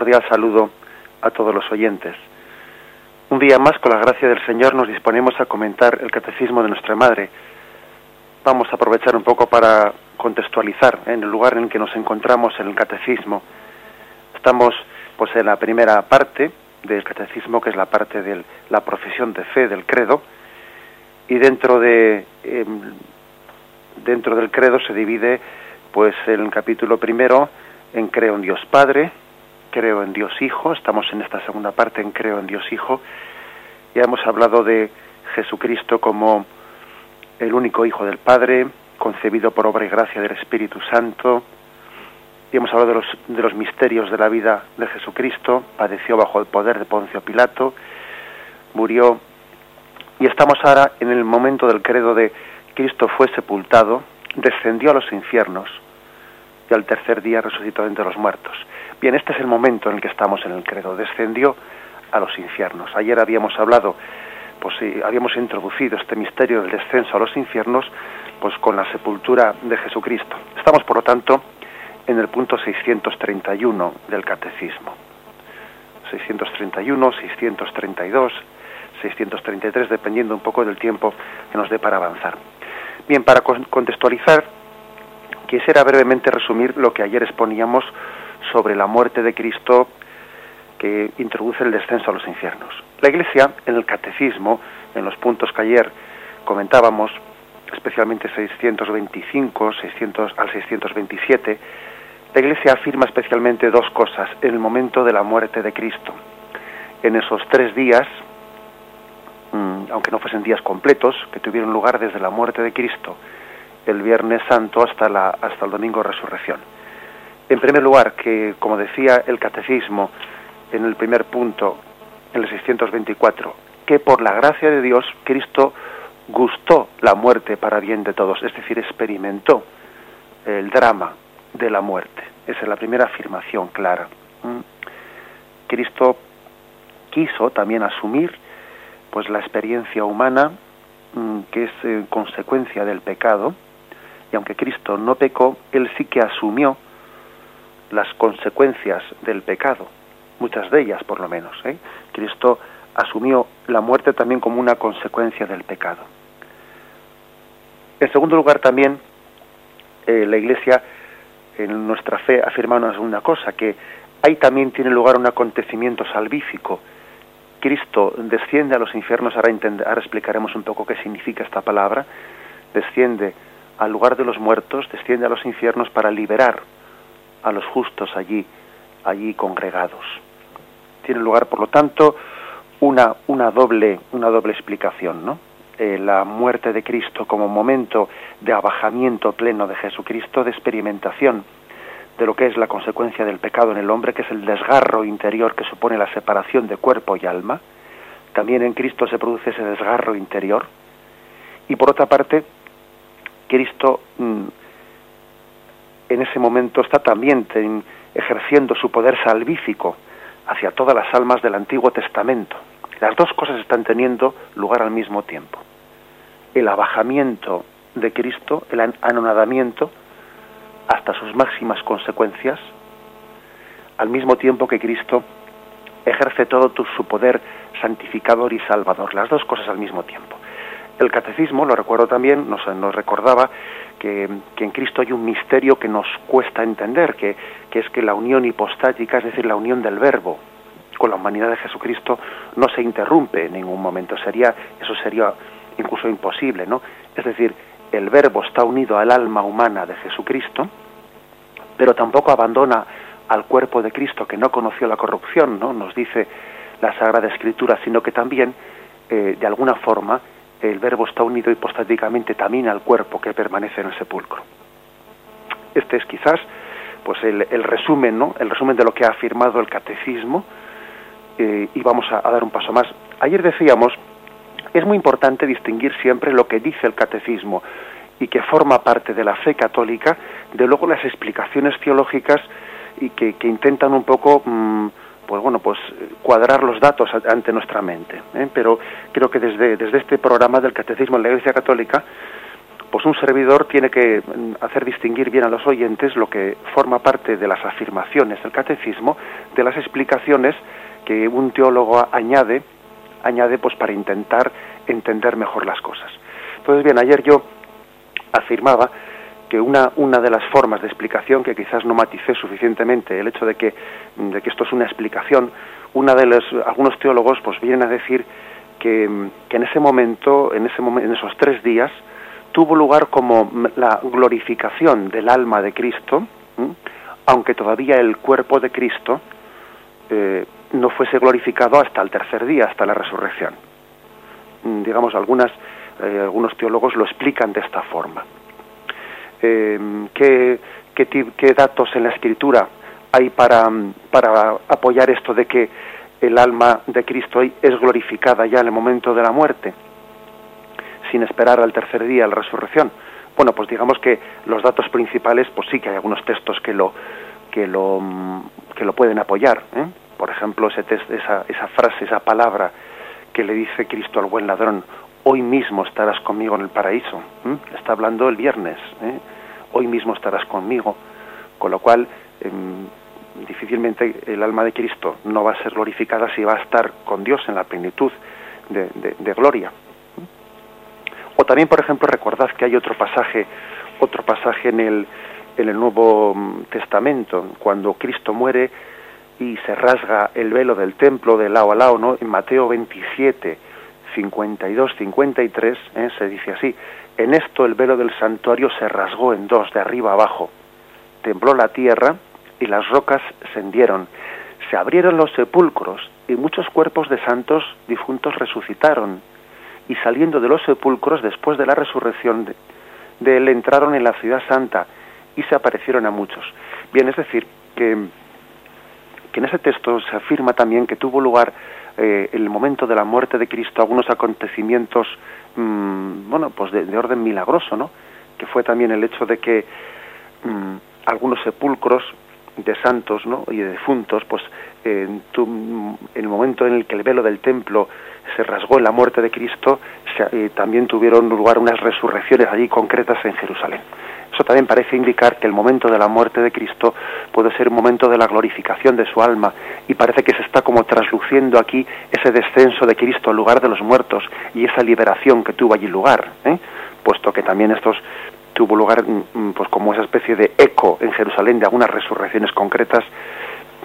cordial saludo a todos los oyentes. Un día más, con la gracia del Señor, nos disponemos a comentar el catecismo de nuestra Madre. Vamos a aprovechar un poco para contextualizar en el lugar en el que nos encontramos en el catecismo. Estamos pues en la primera parte del catecismo, que es la parte de la profesión de fe del credo, y dentro de em, dentro del credo se divide pues el capítulo primero en creo en Dios Padre, creo en Dios Hijo, estamos en esta segunda parte en creo en Dios Hijo, ya hemos hablado de Jesucristo como el único Hijo del Padre, concebido por obra y gracia del Espíritu Santo, y hemos hablado de los, de los misterios de la vida de Jesucristo, padeció bajo el poder de Poncio Pilato, murió, y estamos ahora en el momento del credo de Cristo fue sepultado, descendió a los infiernos, y al tercer día resucitó entre los muertos. Bien, este es el momento en el que estamos en el credo. Descendió a los infiernos. Ayer habíamos hablado, pues habíamos introducido este misterio del descenso a los infiernos, pues con la sepultura de Jesucristo. Estamos, por lo tanto, en el punto 631 del Catecismo. 631, 632, 633, dependiendo un poco del tiempo que nos dé para avanzar. Bien, para contextualizar, quisiera brevemente resumir lo que ayer exponíamos sobre la muerte de Cristo que introduce el descenso a los infiernos. La Iglesia, en el catecismo, en los puntos que ayer comentábamos, especialmente 625 600, al 627, la Iglesia afirma especialmente dos cosas en el momento de la muerte de Cristo. En esos tres días, mm, aunque no fuesen días completos, que tuvieron lugar desde la muerte de Cristo, el Viernes Santo hasta, la, hasta el Domingo de Resurrección. En primer lugar, que como decía el Catecismo en el primer punto, en el 624, que por la gracia de Dios Cristo gustó la muerte para bien de todos, es decir, experimentó el drama de la muerte. Esa es la primera afirmación clara. ¿Mm? Cristo quiso también asumir pues la experiencia humana mm, que es eh, consecuencia del pecado y aunque Cristo no pecó, él sí que asumió las consecuencias del pecado, muchas de ellas por lo menos. ¿eh? Cristo asumió la muerte también como una consecuencia del pecado. En segundo lugar también, eh, la Iglesia en nuestra fe afirma una cosa, que ahí también tiene lugar un acontecimiento salvífico. Cristo desciende a los infiernos, ahora, ahora explicaremos un poco qué significa esta palabra, desciende al lugar de los muertos, desciende a los infiernos para liberar a los justos allí, allí congregados. Tiene lugar, por lo tanto, una, una, doble, una doble explicación, ¿no? Eh, la muerte de Cristo como momento de abajamiento pleno de Jesucristo, de experimentación de lo que es la consecuencia del pecado en el hombre, que es el desgarro interior que supone la separación de cuerpo y alma. También en Cristo se produce ese desgarro interior. Y por otra parte, Cristo mm, en ese momento está también ejerciendo su poder salvífico hacia todas las almas del Antiguo Testamento. Las dos cosas están teniendo lugar al mismo tiempo. El abajamiento de Cristo, el anonadamiento, hasta sus máximas consecuencias, al mismo tiempo que Cristo ejerce todo su poder santificador y salvador, las dos cosas al mismo tiempo. El catecismo, lo recuerdo también, nos, recordaba que, en Cristo hay un misterio que nos cuesta entender, que, es que la unión hipostática, es decir, la unión del verbo con la humanidad de Jesucristo, no se interrumpe en ningún momento. Sería, eso sería incluso imposible, ¿no? Es decir, el verbo está unido al alma humana de Jesucristo, pero tampoco abandona al cuerpo de Cristo que no conoció la corrupción, ¿no? Nos dice la Sagrada Escritura, sino que también, eh, de alguna forma, el verbo está unido hipostáticamente también al cuerpo que permanece en el sepulcro. Este es quizás pues el, resumen, ¿no? El resumen de lo que ha afirmado el catecismo eh, y vamos a, dar un paso más. Ayer decíamos, es muy importante distinguir siempre lo que dice el catecismo y que forma parte de la fe católica, de luego las explicaciones teológicas y que, intentan un poco mm, pues bueno, pues cuadrar los datos ante nuestra mente. ¿eh? Pero creo que desde, desde este programa del Catecismo en la Iglesia Católica, pues un servidor tiene que mm, hacer distinguir bien a los oyentes lo que forma parte de las afirmaciones del catecismo, de las explicaciones que un teólogo añade, añade pues para intentar entender mejor las cosas. Entonces, bien, ayer yo afirmaba que una, una de las formas de explicación que quizás no maticé suficientemente el hecho de que, de que esto es una explicación, una de los algunos teólogos pues vienen a decir que, que en ese momento, en ese momento, en esos tres días, tuvo lugar como la glorificación del alma de Cristo, aunque todavía el cuerpo de Cristo eh, no fuese glorificado hasta el tercer día, hasta la resurrección. Digamos, algunas, eh, algunos teólogos lo explican de esta forma. Em, ¿qué, qué, datos en la Escritura hay para, para apoyar esto de que el alma de Cristo es glorificada ya en el momento de la muerte? sin esperar al tercer día, la resurrección. Bueno, pues digamos que los datos principales, pues sí que hay algunos textos que lo que lo mm, que lo pueden apoyar. ¿eh? Por ejemplo, ese esa, esa frase, esa palabra que le dice Cristo al buen ladrón: Hoy mismo estarás conmigo en el paraíso. Está hablando el viernes. ¿eh? Hoy mismo estarás conmigo. Con lo cual, em, difícilmente el alma de Cristo no va a ser glorificada si va a estar con Dios en la plenitud de gloria. O también, por ejemplo, recordad que hay otro pasaje, otro pasaje en el, en el Nuevo mm, Testamento, cuando Cristo muere y se rasga el velo del templo de lado a lado, ¿no? En Mateo 27, 52, 53, ¿eh? se dice así, en esto el velo del santuario se rasgó en dos, de arriba abajo, tembló la tierra y las rocas se hendieron, se abrieron los sepulcros y muchos cuerpos de santos difuntos resucitaron y saliendo de los sepulcros después de la resurrección de, él entraron en la ciudad santa y se aparecieron a muchos. Bien, es decir, que, que en ese texto se afirma también que tuvo lugar eh, el momento de la muerte de Cristo algunos acontecimientos, mm, bueno, pues de, orden milagroso, ¿no? Que fue también el hecho de que mm, algunos sepulcros de santos ¿no? y de difuntos, pues en, el momento en el que el velo del templo se rasgó en la muerte de Cristo, eh, también tuvieron lugar unas resurrecciones allí concretas en Jerusalén. También parece indicar que el momento de la muerte de Cristo puede ser un momento de la glorificación de su alma y parece que se está como trasluciendo aquí ese descenso de Cristo al lugar de los muertos y esa liberación que tuvo allí lugar, ¿eh? puesto que también estos tuvo lugar mm, mm, pues como esa especie de eco en Jerusalén de algunas resurrecciones concretas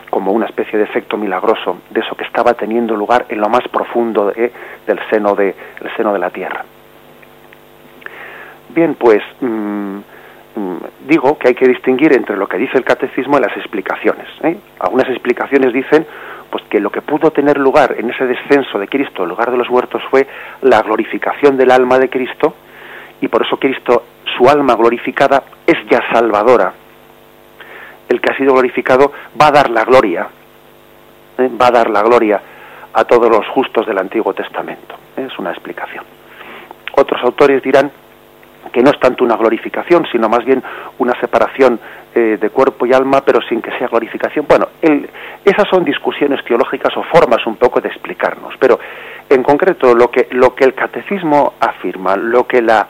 como una especie de efecto milagroso de eso que estaba teniendo lugar en lo más profundo del seno de el seno de la tierra bien pues mm, digo que hay que distinguir entre lo que dice el catecismo y las explicaciones ¿eh? algunas explicaciones dicen pues que lo que pudo tener lugar en ese descenso de Cristo al lugar de los muertos fue la glorificación del alma de Cristo y por eso Cristo, su alma glorificada, es ya salvadora. El que ha sido glorificado va a dar la gloria, ¿eh? va a dar la gloria a todos los justos del Antiguo Testamento. Es una explicación. Otros autores dirán que no es tanto una glorificación, sino más bien una separación eh, de cuerpo y alma, pero sin que sea glorificación. Bueno, esas son discusiones teológicas o formas un poco de explicarnos, pero en concreto lo que, lo que el catecismo afirma, lo que la,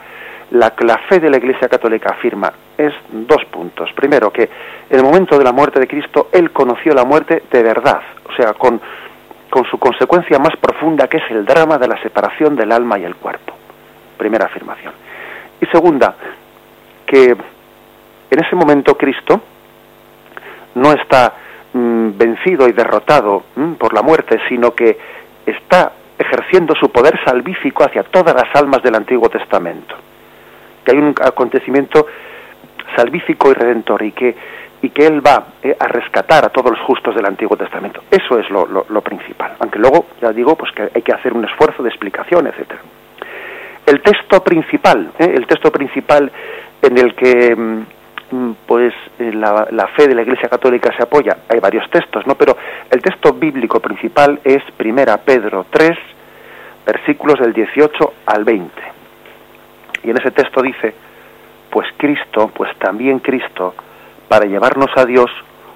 la, fe de la Iglesia Católica afirma es dos puntos. Primero, que en el momento de la muerte de Cristo, Él conoció la muerte de verdad, o sea, con, con su consecuencia más profunda, que es el drama de la separación del alma y el cuerpo. Primera afirmación. Y segunda, que en ese momento Cristo no está mm, vencido y derrotado mm, por la muerte, sino que está ejerciendo su poder salvífico hacia todas las almas del Antiguo Testamento que hay un acontecimiento salvífico y redentor y que, y que Él va eh, a rescatar a todos los justos del Antiguo Testamento. Eso es lo, lo, principal. Aunque luego, ya digo, pues que hay que hacer un esfuerzo de explicación, etcétera. El texto principal, eh, el texto principal en el que mm, mm, pues eh, la, fe de la Iglesia Católica se apoya, hay varios textos, ¿no? Pero el texto bíblico principal es Primera Pedro 3, versículos del 18 al 20 y en ese texto dice, pues Cristo, pues también Cristo, para llevarnos a Dios,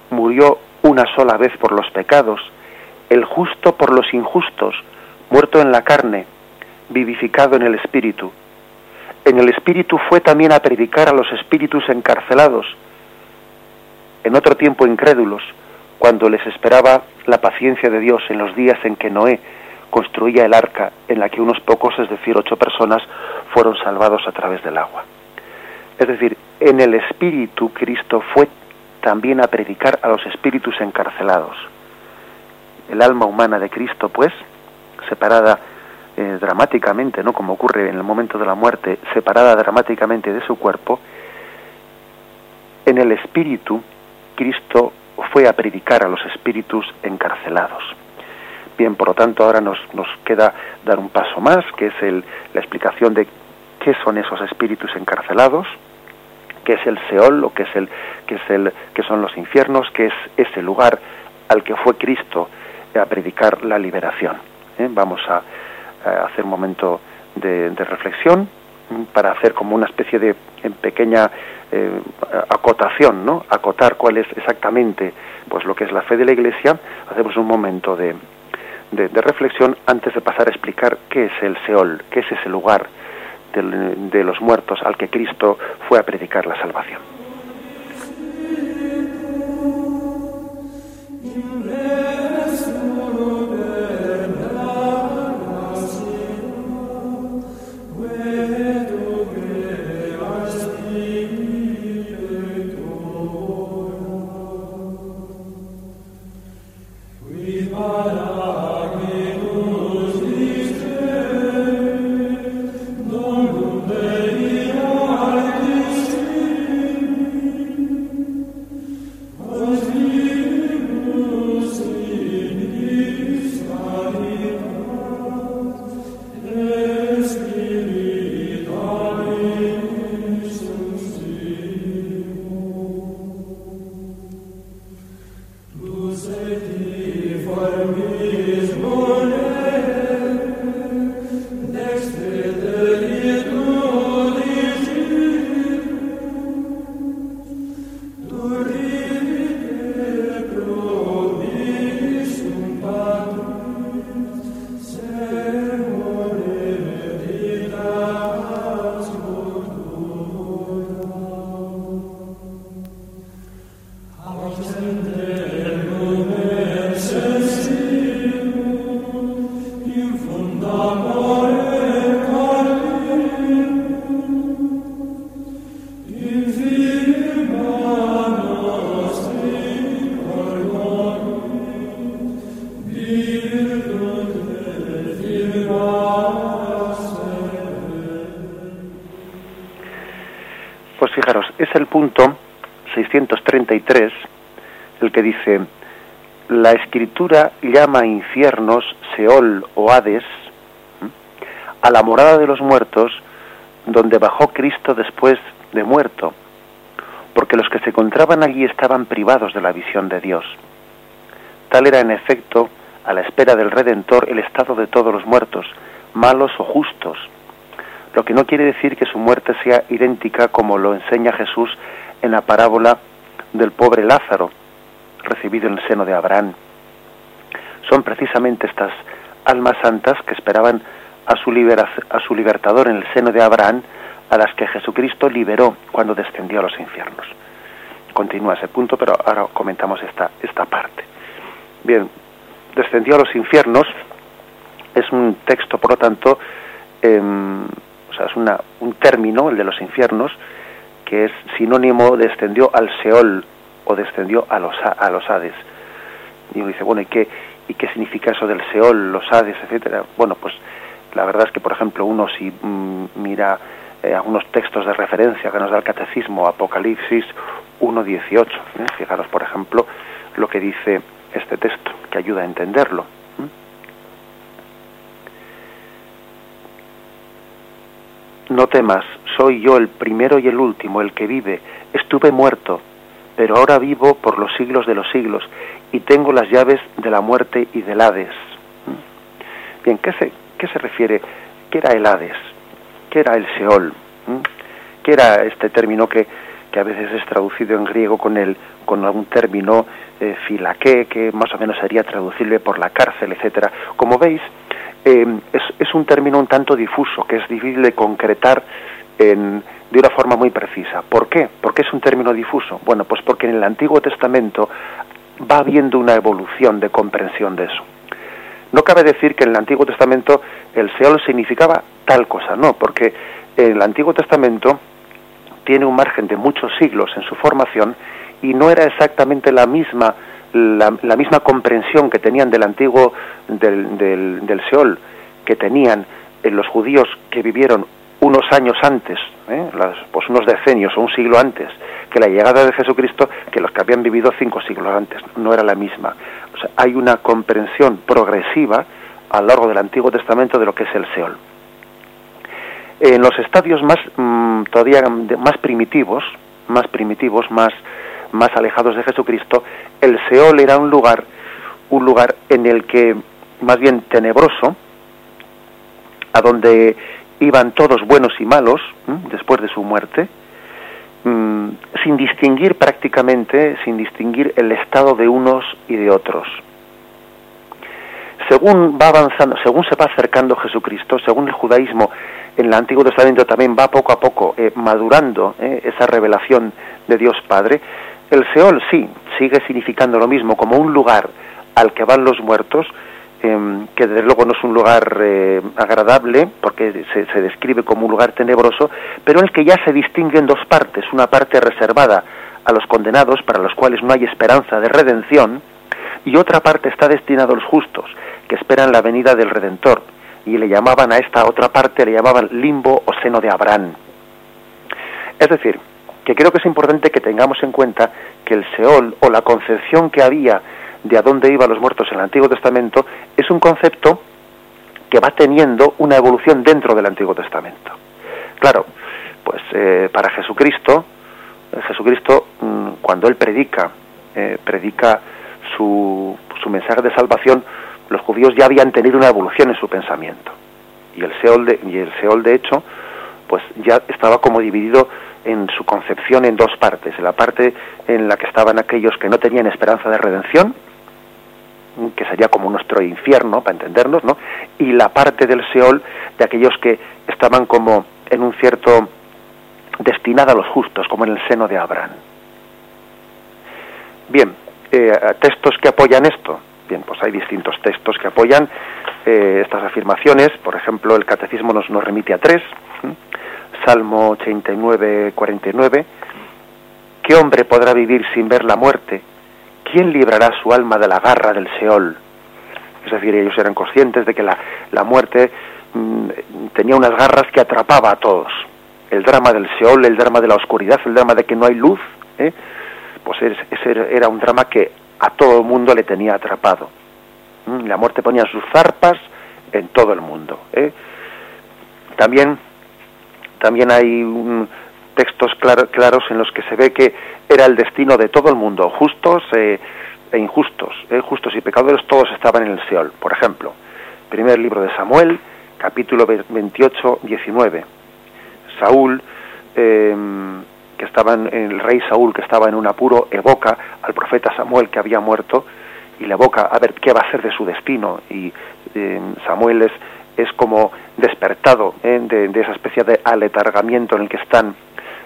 murió una sola vez por los pecados, el justo por los injustos, muerto en la carne, vivificado en el espíritu, en el Espíritu fue también a predicar a los espíritus encarcelados, en otro tiempo incrédulos, cuando les esperaba la paciencia de Dios en los días en que Noé construía el arca en la que unos pocos, es decir, ocho personas, fueron salvados a través del agua. Es decir, en el Espíritu Cristo fue también a predicar a los espíritus encarcelados. El alma humana de Cristo, pues, separada eh, dramáticamente, ¿no? Como ocurre en el momento de la muerte, separada dramáticamente de su cuerpo, en el Espíritu Cristo fue a predicar a los espíritus encarcelados. Bien, por lo tanto, ahora nos, nos queda dar un paso más, que es el, la explicación de qué son esos espíritus encarcelados, qué es el Seol, o qué es el, qué es el, qué son los infiernos, qué es ese lugar al que fue Cristo a predicar la liberación. ¿eh? Vamos a, hacer un momento de, reflexión para hacer como una especie de pequeña eh, acotación, ¿no? Acotar cuál es exactamente pues lo que es la fe de la Iglesia, hacemos un momento de, de, reflexión antes de pasar a explicar qué es el Seol, qué es ese lugar de los muertos al que Cristo fue a predicar la salvación. 633, el que dice, la escritura llama infiernos, Seol o Hades, a la morada de los muertos, donde bajó Cristo después de muerto, porque los que se encontraban allí estaban privados de la visión de Dios. Tal era en efecto, a la espera del Redentor, el estado de todos los muertos, malos o justos, lo que no quiere decir que su muerte sea idéntica como lo enseña Jesús en la parábola del pobre Lázaro, recibido en el seno de Abraham. Son precisamente estas almas santas que esperaban a su, a su libertador en el seno de Abraham, a las que Jesucristo liberó cuando descendió a los infiernos. Continúa ese punto, pero ahora comentamos esta, esta parte. Bien, descendió a los infiernos es un texto, por lo tanto, eh, o sea, es una, un término, el de los infiernos, que es sinónimo, descendió al Seol o descendió a los, a los Hades. Y uno dice, bueno, ¿y qué, ¿y qué significa eso del Seol, los Hades, etcétera? Bueno, pues la verdad es que, por ejemplo, uno si mm, mira eh, algunos textos de referencia que nos da el Catecismo, Apocalipsis 1.18, ¿eh? fijaros, por ejemplo, lo que dice este texto, que ayuda a entenderlo. No temas, soy yo el primero y el último, el que vive. Estuve muerto, pero ahora vivo por los siglos de los siglos y tengo las llaves de la muerte y del Hades. ¿Mm? Bien, ¿qué se, qué se refiere? ¿Qué era el Hades? ¿Qué era el Seol? ¿Mm? ¿Qué era este término que, que a veces es traducido en griego con, el, con algún término eh, filaqué, que más o menos sería traducible por la cárcel, etcétera? Como veis, eh, es, es, un término un tanto difuso, que es difícil de concretar en, de una forma muy precisa. ¿Por qué? ¿Por qué es un término difuso? Bueno, pues porque en el Antiguo Testamento va habiendo una evolución de comprensión de eso. No cabe decir que en el Antiguo Testamento el Seol significaba tal cosa, no, porque el Antiguo Testamento tiene un margen de muchos siglos en su formación y no era exactamente la misma la, misma comprensión que tenían del antiguo del, del, Seol que tenían en los judíos que vivieron unos años antes, ¿eh? pues unos decenios o un siglo antes que la llegada de Jesucristo que los que habían vivido cinco siglos antes. No era la misma. Hay una comprensión progresiva a lo largo del Antiguo Testamento de lo que es el Seol. En los estadios más mm, todavía más primitivos, más primitivos, más más alejados de Jesucristo, el Seol era un lugar, un lugar en el que, más bien tenebroso, a donde iban todos buenos y malos después de su muerte, mm, sin distinguir prácticamente, sin distinguir el estado de unos y de otros. Según va avanzando, según se va acercando Jesucristo, según el judaísmo en el Antiguo Testamento también va poco a poco eh, madurando eh, esa revelación de Dios Padre, el Seol sí, sigue significando lo mismo, como un lugar al que van los muertos, em, que desde luego no es un lugar eh, agradable, porque se, describe como un lugar tenebroso, pero en el que ya se distinguen dos partes, una parte reservada a los condenados, para los cuales no hay esperanza de redención, y otra parte está destinada a los justos, que esperan la venida del Redentor, y le llamaban a esta otra parte, le llamaban limbo o seno de Abraham. Es decir, que creo que es importante que tengamos en cuenta que el Seol o la concepción que había de a dónde iban los muertos en el Antiguo Testamento es un concepto que va teniendo una evolución dentro del Antiguo Testamento. Claro, pues eh, para Jesucristo, eh, Jesucristo mm, cuando él predica, eh, predica su, su mensaje de salvación, los judíos ya habían tenido una evolución en su pensamiento. Y el Seol de, y el Seol de hecho, pues ya estaba como dividido en su concepción en dos partes, en la parte en la que estaban aquellos que no tenían esperanza de redención, que sería como nuestro infierno, para entendernos, ¿no? Y la parte del Seol de aquellos que estaban como en un cierto destinada a los justos, como en el seno de Abraham. Bien, eh, textos que apoyan esto. Bien, pues hay distintos textos que apoyan eh, estas afirmaciones. Por ejemplo, el Catecismo nos, nos remite a tres. Salmo 89, 49, ¿qué hombre podrá vivir sin ver la muerte? ¿Quién librará su alma de la garra del Seol? Es decir, ellos eran conscientes de que la, la muerte mm, tenía unas garras que atrapaba a todos. El drama del Seol, el drama de la oscuridad, el drama de que no hay luz, ¿eh? pues ese era un drama que a todo el mundo le tenía atrapado. Mm, la muerte ponía sus zarpas en todo el mundo. ¿eh? También también hay textos claros en los que se ve que era el destino de todo el mundo, justos eh, e injustos, eh, justos y pecadores, todos estaban en el Seol. Por ejemplo, primer libro de Samuel, capítulo 28, 19. Saúl, em, que estaba en, el rey Saúl, que estaba en un apuro, evoca al profeta Samuel que había muerto y le evoca a ver qué va a ser de su destino. Y em, Samuel es es como despertado ¿eh? de, esa especie de aletargamiento en el que están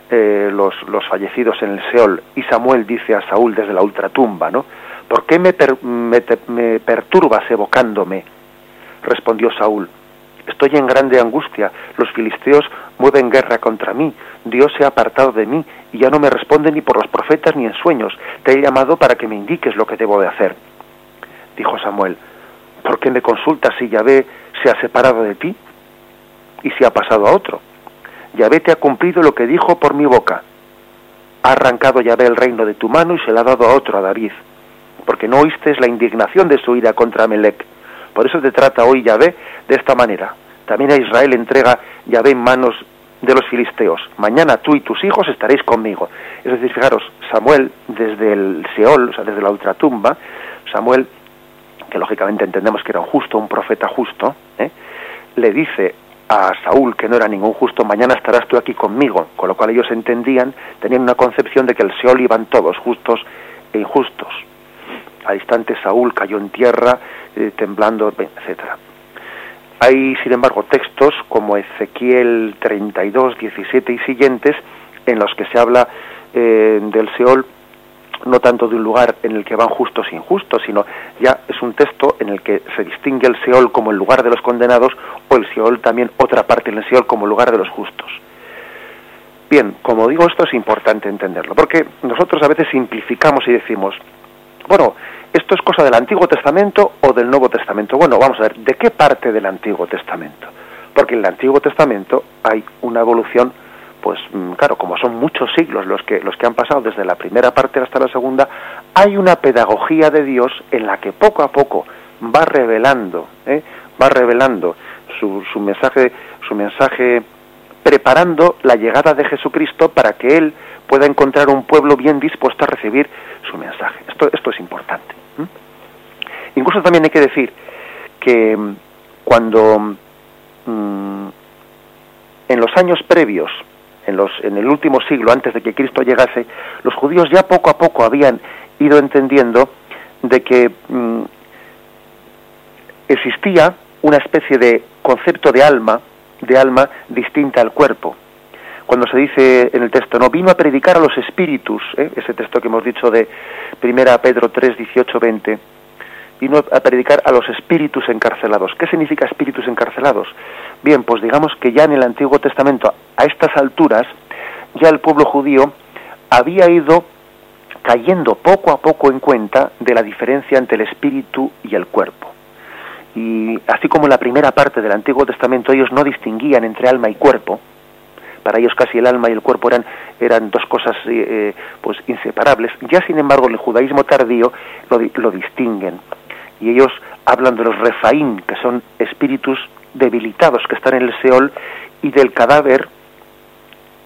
eh, los, los, fallecidos en el Seol. Y Samuel dice a Saúl desde la ultratumba, ¿no? ¿Por qué me, me, perturbas evocándome? Respondió Saúl. Estoy en grande angustia. Los filisteos mueven guerra contra mí. Dios se ha apartado de mí y ya no me responde ni por los profetas ni en sueños. Te he llamado para que me indiques lo que debo de hacer. Dijo Samuel, ¿por qué me consultas si Yahvé se ha separado de ti y se ha pasado a otro. Yahvé te ha cumplido lo que dijo por mi boca. Ha arrancado Yahvé el reino de tu mano y se lo ha dado a otro, a David, porque no oíste la indignación de su ira contra Melec. Por eso te trata hoy Yahvé de esta manera. También a Israel entrega Yahvé en manos de los filisteos. Mañana tú y tus hijos estaréis conmigo. Es decir, fijaros, Samuel desde el Seol, o sea, desde la ultratumba, Samuel que lógicamente entendemos que era un justo, un profeta justo, ¿eh? le dice a Saúl, que no era ningún justo, mañana estarás tú aquí conmigo, con lo cual ellos entendían, tenían una concepción de que el Seol iban todos, justos e injustos. Al instante Saúl cayó en tierra, eh, temblando, etcétera. Hay, sin embargo, textos como Ezequiel 32, 17 y siguientes en los que se habla eh, del Seol no tanto de un lugar en el que van justos e injustos, sino ya es un texto en el que se distingue el Seol como el lugar de los condenados o el Seol también otra parte del Seol como lugar de los justos. Bien, como digo, esto es importante entenderlo, porque nosotros a veces simplificamos y decimos, bueno, esto es cosa del Antiguo Testamento o del Nuevo Testamento. Bueno, vamos a ver, ¿de qué parte del Antiguo Testamento? Porque en el Antiguo Testamento hay una evolución pues mm, claro, como son muchos siglos los que los que han pasado desde la primera parte hasta la segunda, hay una pedagogía de Dios en la que poco a poco va revelando, ¿eh? va revelando su, su mensaje, su mensaje, preparando la llegada de Jesucristo para que él pueda encontrar un pueblo bien dispuesto a recibir su mensaje. Esto, esto es importante. Incluso también hay que decir que mm, cuando mm, en los años previos en, los, en el último siglo, antes de que Cristo llegase, los judíos ya poco a poco habían ido entendiendo de que mm, existía una especie de concepto de alma, de alma distinta al cuerpo. Cuando se dice en el texto, no vino a predicar a los espíritus, ¿eh? ese texto que hemos dicho de 1 Pedro 3, 18, 20, vino a predicar a los espíritus encarcelados. ¿Qué significa espíritus encarcelados? Bien, pues digamos que ya en el Antiguo Testamento, a estas alturas, ya el pueblo judío había ido cayendo poco a poco en cuenta de la diferencia entre el espíritu y el cuerpo. Y así como en la primera parte del Antiguo Testamento ellos no distinguían entre alma y cuerpo, para ellos casi el alma y el cuerpo eran, eran dos cosas eh, eh, pues inseparables, ya sin embargo en el judaísmo tardío lo, lo distinguen y ellos hablan de los refaín, que son espíritus debilitados que están en el Seol, y del cadáver,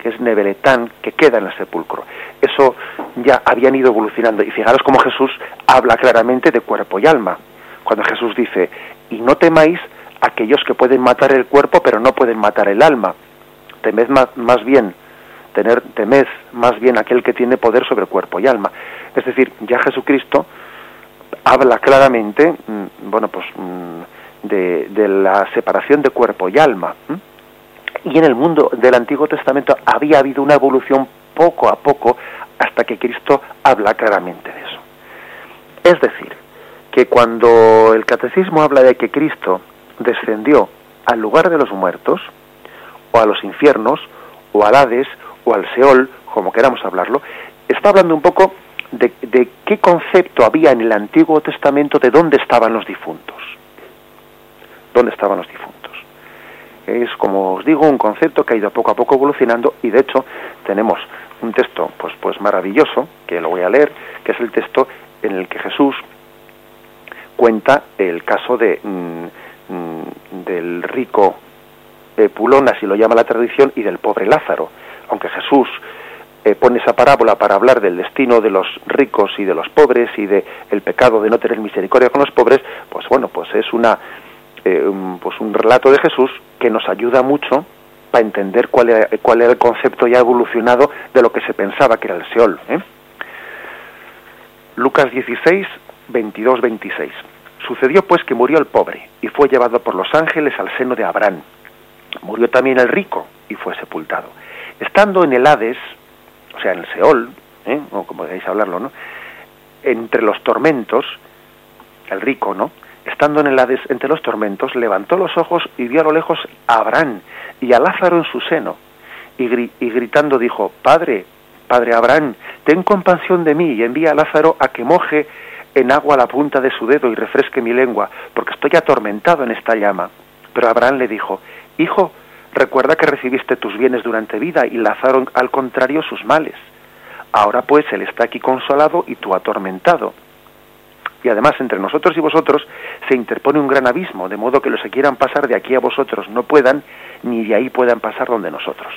que es Nebeletán, que queda en el sepulcro. Eso ya habían ido evolucionando. Y fijaros cómo Jesús habla claramente de cuerpo y alma. Cuando Jesús dice, y no temáis aquellos que pueden matar el cuerpo, pero no pueden matar el alma. Temed más, más bien, tener, temed más bien aquel que tiene poder sobre cuerpo y alma. Es decir, ya Jesucristo habla claramente, mm, bueno, pues mm, de, la separación de cuerpo y alma. Y en el mundo del Antiguo Testamento había habido una evolución poco a poco hasta que Cristo habla claramente de eso. Es decir, que cuando el catecismo habla de que Cristo descendió al lugar de los muertos, o a los infiernos, o al Hades, o al Seol, como queramos hablarlo, está hablando un poco de, qué concepto había en el Antiguo Testamento de dónde estaban los difuntos. ¿Dónde estaban los difuntos? Es, como os digo, un concepto que ha ido poco a poco evolucionando y de hecho tenemos un texto pues, pues maravilloso, que lo voy a leer, que es el texto en el que Jesús cuenta el caso de, mm, mm, del rico eh, Pulón, así lo llama la tradición, y del pobre Lázaro. Aunque Jesús eh, pone esa parábola para hablar del destino de los ricos y de los pobres y de el pecado de no tener misericordia con los pobres, pues bueno, pues es una eh, un, pues un relato de Jesús que nos ayuda mucho para entender cuál era, cuál era el concepto ya evolucionado de lo que se pensaba que era el Seol. ¿eh? Lucas 16, 22, 26. Sucedió pues que murió el pobre y fue llevado por los ángeles al seno de Abraham. Murió también el rico y fue sepultado. Estando en el Hades, o sea, en el Seol, ¿eh? o como queráis hablarlo, ¿no? Entre los tormentos, el rico, ¿no? Estando en el entre los tormentos, levantó los ojos y vio a lo lejos a Abraham y a Lázaro en su seno, y, y gritando dijo, Padre, Padre Abraham, ten compasión de mí y envía a Lázaro a que moje en agua la punta de su dedo y refresque mi lengua, porque estoy atormentado en esta llama. Pero Abraham le dijo, Hijo, Recuerda que recibiste tus bienes durante vida y Lázaro al contrario sus males. Ahora pues él está aquí consolado y tú atormentado. Y además entre nosotros y vosotros se interpone un gran abismo, de modo que los que quieran pasar de aquí a vosotros no puedan, ni de ahí puedan pasar donde nosotros.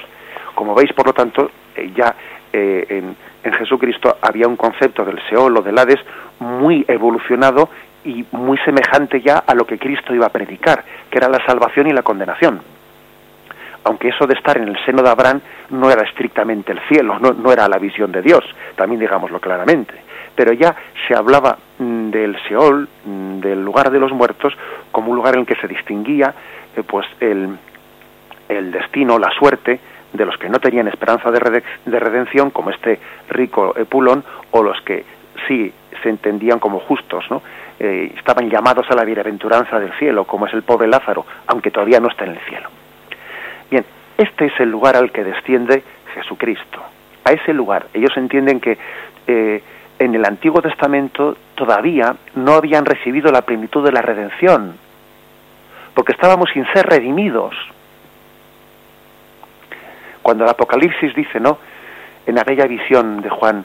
Como veis, por lo tanto, eh, ya eh, en, en, Jesucristo había un concepto del Seol o del Hades muy evolucionado y muy semejante ya a lo que Cristo iba a predicar, que era la salvación y la condenación aunque eso de estar en el seno de Abraham no era estrictamente el cielo, no, era la visión de Dios, también digámoslo claramente. pero ya se hablaba mm, del Seol, mm, del lugar de los muertos, como un lugar en el que se distinguía eh, pues el, destino, la suerte de los que no tenían esperanza de, redención, como este rico Epulón, o los que sí se entendían como justos, ¿no? Eh, estaban llamados a la bienaventuranza del cielo, como es el pobre Lázaro, aunque todavía no está en el cielo. Bien, este es el lugar al que desciende Jesucristo. A ese lugar. Ellos entienden que eh, en el Antiguo Testamento todavía no habían recibido la plenitud de la redención, porque estábamos sin ser redimidos. Cuando el Apocalipsis dice, ¿no? En aquella visión de Juan,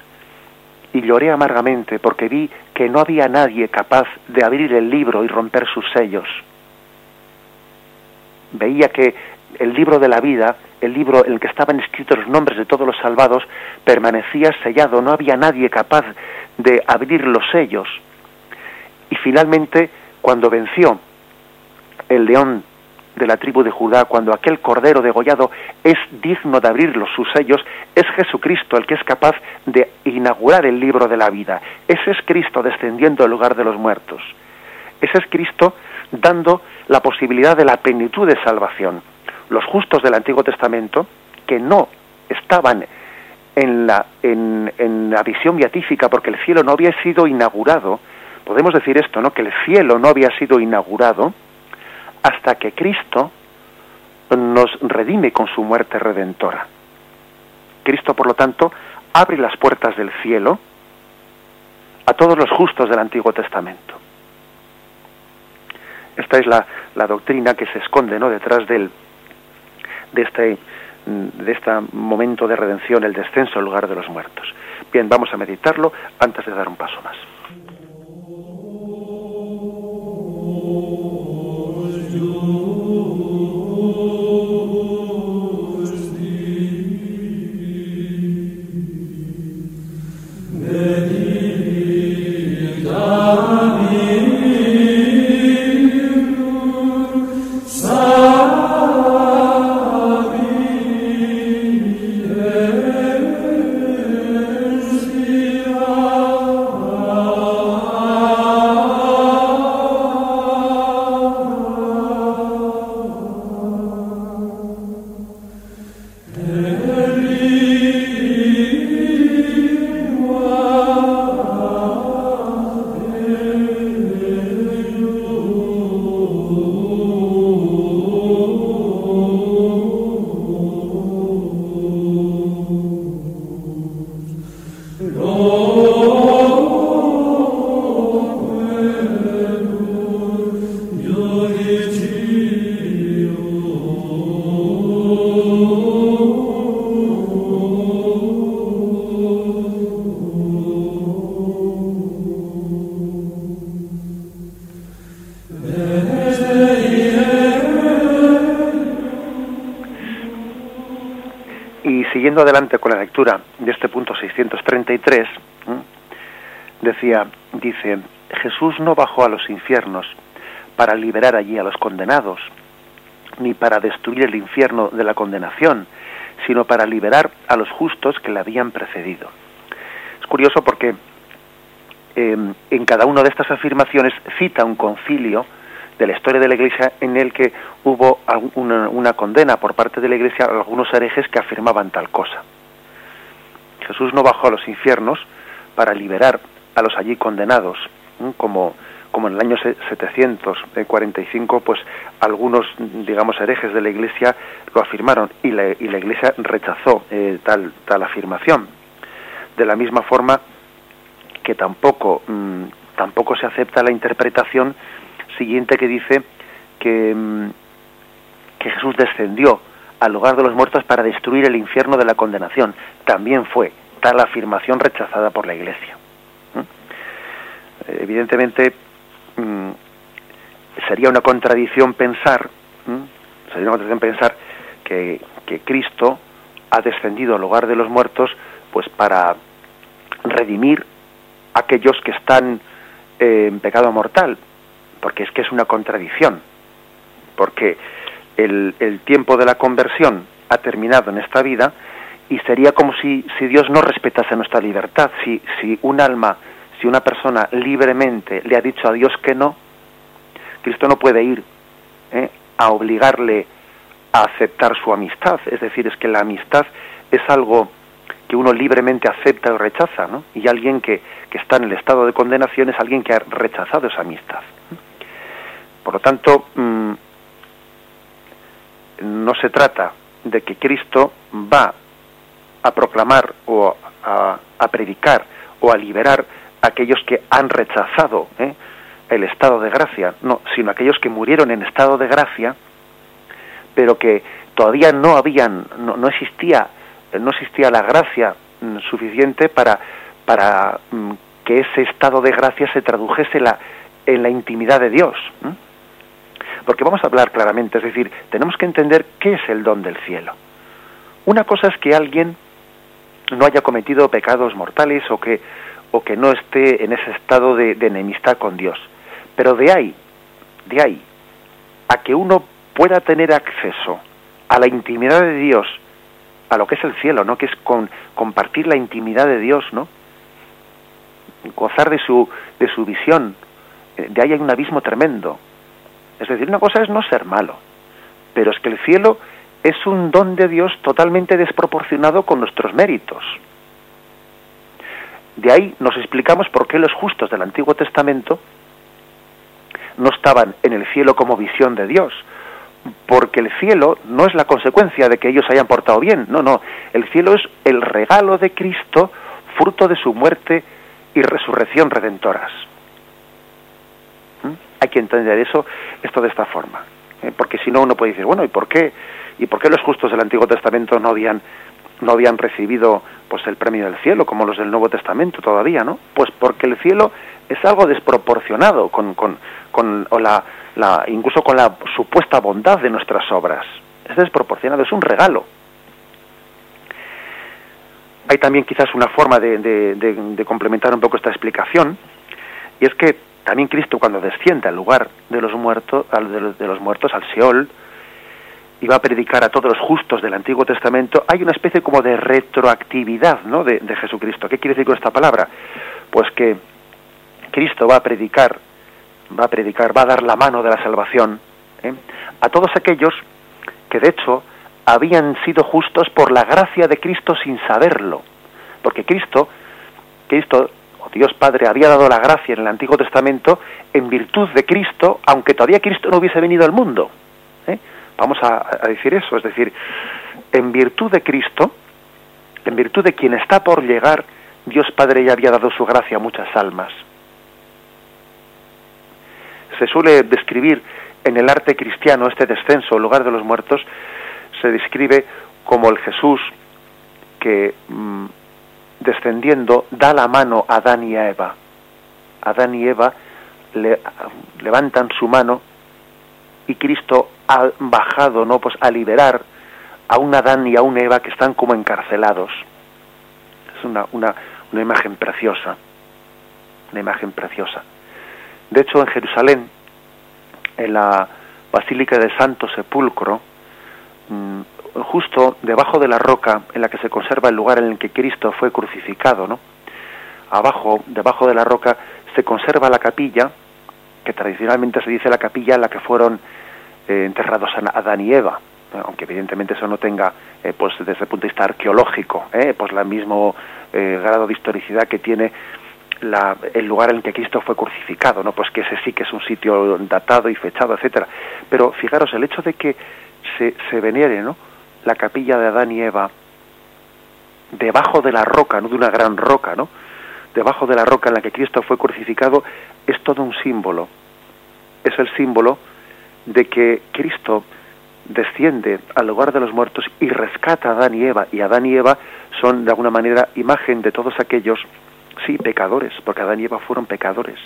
y lloré amargamente porque vi que no había nadie capaz de abrir el libro y romper sus sellos. Veía que el libro de la vida, el libro en el que estaban escritos los nombres de todos los salvados, permanecía sellado, no había nadie capaz de abrir los sellos. Y finalmente, cuando venció el león de la tribu de Judá, cuando aquel cordero degollado es digno de abrir los sus sellos, es Jesucristo el que es capaz de inaugurar el libro de la vida. Ese es Cristo descendiendo al lugar de los muertos. Ese es Cristo dando la posibilidad de la plenitud de salvación. Los justos del Antiguo Testamento, que no estaban en la, la visión beatífica porque el cielo no había sido inaugurado, podemos decir esto, ¿no? Que el cielo no había sido inaugurado, hasta que Cristo nos redime con su muerte redentora. Cristo, por lo tanto, abre las puertas del cielo a todos los justos del Antiguo Testamento. Esta es la, doctrina que se esconde ¿no? detrás del, de, este, de este momento de redención, el descenso al lugar de los muertos. Bien, vamos a meditarlo antes de dar un paso más. Dice, Jesús no bajó a los infiernos para liberar allí a los condenados, ni para destruir el infierno de la condenación, sino para liberar a los justos que le habían precedido. Es curioso porque em, en cada una de estas afirmaciones cita un concilio de la historia de la Iglesia en el que hubo una, condena por parte de la Iglesia a algunos herejes que afirmaban tal cosa. Jesús no bajó a los infiernos para liberar a los allí condenados, como, como en el año 745, pues algunos, digamos, herejes de la Iglesia lo afirmaron y la, y la Iglesia rechazó eh, tal, tal afirmación. De la misma forma que tampoco, mm, tampoco se acepta la interpretación siguiente que dice que, mm, que Jesús descendió al lugar de los muertos para destruir el infierno de la condenación. También fue tal afirmación rechazada por la Iglesia. Evidentemente mm, sería una contradicción pensar, sería una contradicción pensar que, que Cristo ha descendido al lugar de los muertos pues para redimir a aquellos que están eh, en pecado mortal, porque es que es una contradicción, porque el, el, tiempo de la conversión ha terminado en esta vida y sería como si, si Dios no respetase nuestra libertad, si, si un alma si una persona libremente le ha dicho a Dios que no, Cristo no puede ir ¿eh? a obligarle a aceptar su amistad. Es decir, es que la amistad es algo que uno libremente acepta o rechaza, ¿no? Y alguien que, que está en el estado de condenación es alguien que ha rechazado esa amistad. Por lo tanto, mm, no se trata de que Cristo va a proclamar o a, predicar o a liberar aquellos que han rechazado ¿eh? el estado de gracia, no, sino aquellos que murieron en estado de gracia, pero que todavía no habían, no, existía, no existía la gracia mm, suficiente para, para mm, que ese estado de gracia se tradujese en la intimidad de Dios. Porque vamos a hablar claramente, es decir, tenemos que entender qué es el don del cielo. Una cosa es que alguien no haya cometido pecados mortales o que, o que no esté en ese estado de, enemistad con Dios. Pero de ahí, de ahí, a que uno pueda tener acceso a la intimidad de Dios, a lo que es el cielo, ¿no? Que es con, compartir la intimidad de Dios, ¿no? Gozar de su, de su visión. Eh, de ahí hay un abismo tremendo. Es decir, una cosa es no ser malo, pero es que el cielo es un don de Dios totalmente desproporcionado con nuestros méritos. De ahí nos explicamos por qué los justos del Antiguo Testamento no estaban en el cielo como visión de Dios, porque el cielo no es la consecuencia de que ellos hayan portado bien, no, no, el cielo es el regalo de Cristo, fruto de su muerte y resurrección redentoras. Hay que entender eso, esto de esta forma. ¿eh? Porque si no, uno puede decir, bueno, ¿y por qué? ¿Y por qué los justos del Antiguo Testamento no habían, no habían recibido pues el premio del cielo, como los del Nuevo Testamento todavía, ¿no? Pues porque el cielo es algo desproporcionado con, con, con o la, la, incluso con la supuesta bondad de nuestras obras. Es desproporcionado, es un regalo. Hay también quizás una forma de, de, complementar un poco esta explicación, y es que también Cristo cuando desciende al lugar de los muertos, de los muertos, al Seol, va a predicar a todos los justos del Antiguo Testamento, hay una especie como de retroactividad ¿no? de, Jesucristo. ¿Qué quiere decir con esta palabra? Pues que Cristo va a predicar, va a predicar, va a dar la mano de la salvación ¿eh? a todos aquellos que de hecho habían sido justos por la gracia de Cristo sin saberlo. Porque Cristo, Cristo Dios Padre había dado la gracia en el Antiguo Testamento en virtud de Cristo, aunque todavía Cristo no hubiese venido al mundo. ¿eh? Vamos a, decir eso, es decir, en virtud de Cristo, en virtud de quien está por llegar, Dios Padre ya había dado su gracia a muchas almas. Se suele describir en el arte cristiano este descenso al lugar de los muertos, se describe como el Jesús que mm, descendiendo, da la mano a Adán y a Eva. Adán y Eva le, levantan su mano y Cristo ha bajado, ¿no? Pues a liberar a un Adán y a una Eva que están como encarcelados. Es una, una, una imagen preciosa, una imagen preciosa. De hecho, en Jerusalén, en la Basílica del Santo Sepulcro, mm, justo debajo de la roca en la que se conserva el lugar en el que Cristo fue crucificado, ¿no? Abajo, debajo de la roca, se conserva la capilla, que tradicionalmente se dice la capilla en la que fueron eh, enterrados Adán y Eva, aunque evidentemente eso no tenga, eh, pues desde el punto de vista arqueológico, eh, pues el mismo grado de historicidad que tiene la, el lugar en el que Cristo fue crucificado, ¿no? Pues que ese sí que es un sitio datado y fechado, etcétera. Pero fijaros, el hecho de que se, se venere, ¿no? la capilla de Adán y Eva debajo de la roca, no de una gran roca, ¿no? Debajo de la roca en la que Cristo fue crucificado es todo un símbolo. Es el símbolo de que Cristo desciende al lugar de los muertos y rescata a Adán y Eva. Y Adán y Eva son de alguna manera imagen de todos aquellos, sí, pecadores, porque Adán y Eva fueron pecadores,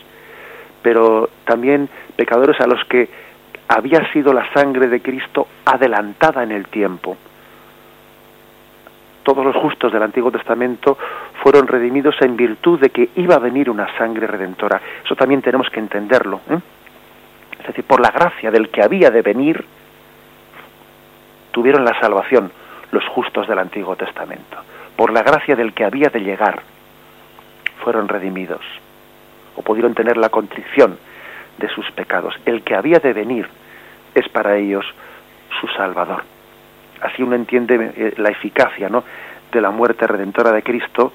pero también pecadores a los que había sido la sangre de Cristo adelantada en el tiempo todos los justos del Antiguo Testamento fueron redimidos en virtud de que iba a venir una sangre redentora. Eso también tenemos que entenderlo. ¿eh? Es decir, por la gracia del que había de venir, tuvieron la salvación los justos del Antiguo Testamento. Por la gracia del que había de llegar, fueron redimidos. o pudieron tener la contrición de sus pecados. El que había de venir es para ellos su Salvador. Así uno entiende eh, la eficacia ¿no? de la muerte redentora de Cristo,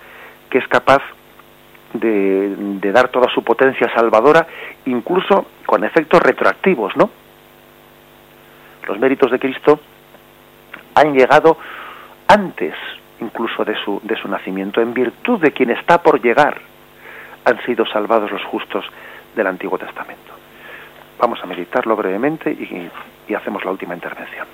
que es capaz de, dar toda su potencia salvadora, incluso con efectos retroactivos, ¿no? Los méritos de Cristo han llegado antes incluso de su, de su nacimiento, en virtud de quien está por llegar, han sido salvados los justos del Antiguo Testamento. Vamos a meditarlo brevemente y, y hacemos la última intervención.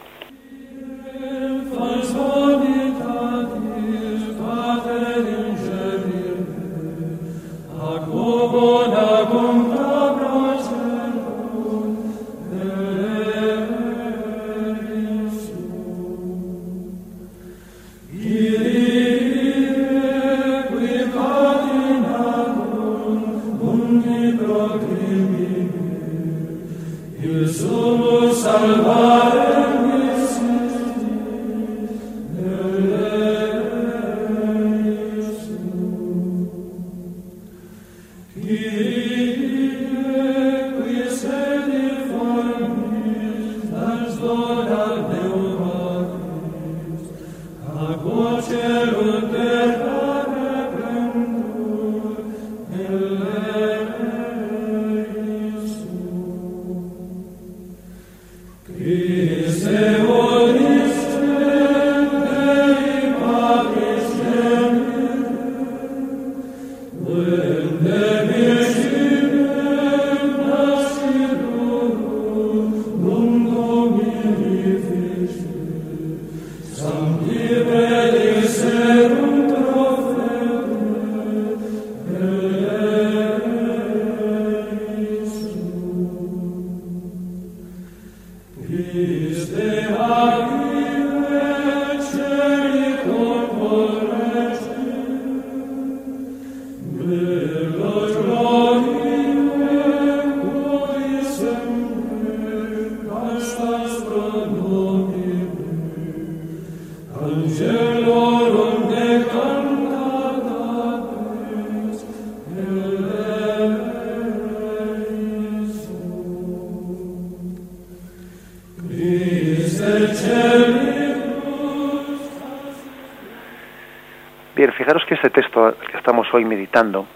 Hoy meditando,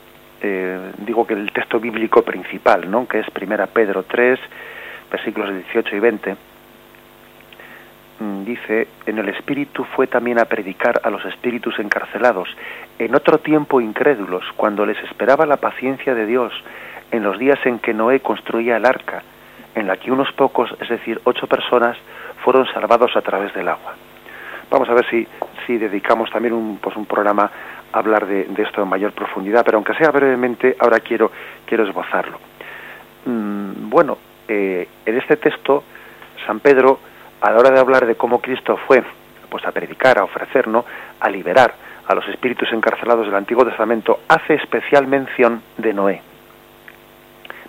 eh, digo que el texto bíblico principal, ¿no? que es Primera Pedro 3, versículos 18 y 20, mm, dice, en el Espíritu fue también a predicar a los espíritus encarcelados, en otro tiempo incrédulos, cuando les esperaba la paciencia de Dios, en los días en que Noé construía el arca, en la que unos pocos, es decir, ocho personas, fueron salvados a través del agua. Vamos a ver si, si dedicamos también un, pues un programa hablar de, esto en mayor profundidad, pero aunque sea brevemente, ahora quiero, quiero esbozarlo. Mm, bueno, eh, en este texto, San Pedro, a la hora de hablar de cómo Cristo fue pues a predicar, a ofrecer, ¿no? a liberar a los espíritus encarcelados del Antiguo Testamento, hace especial mención de Noé.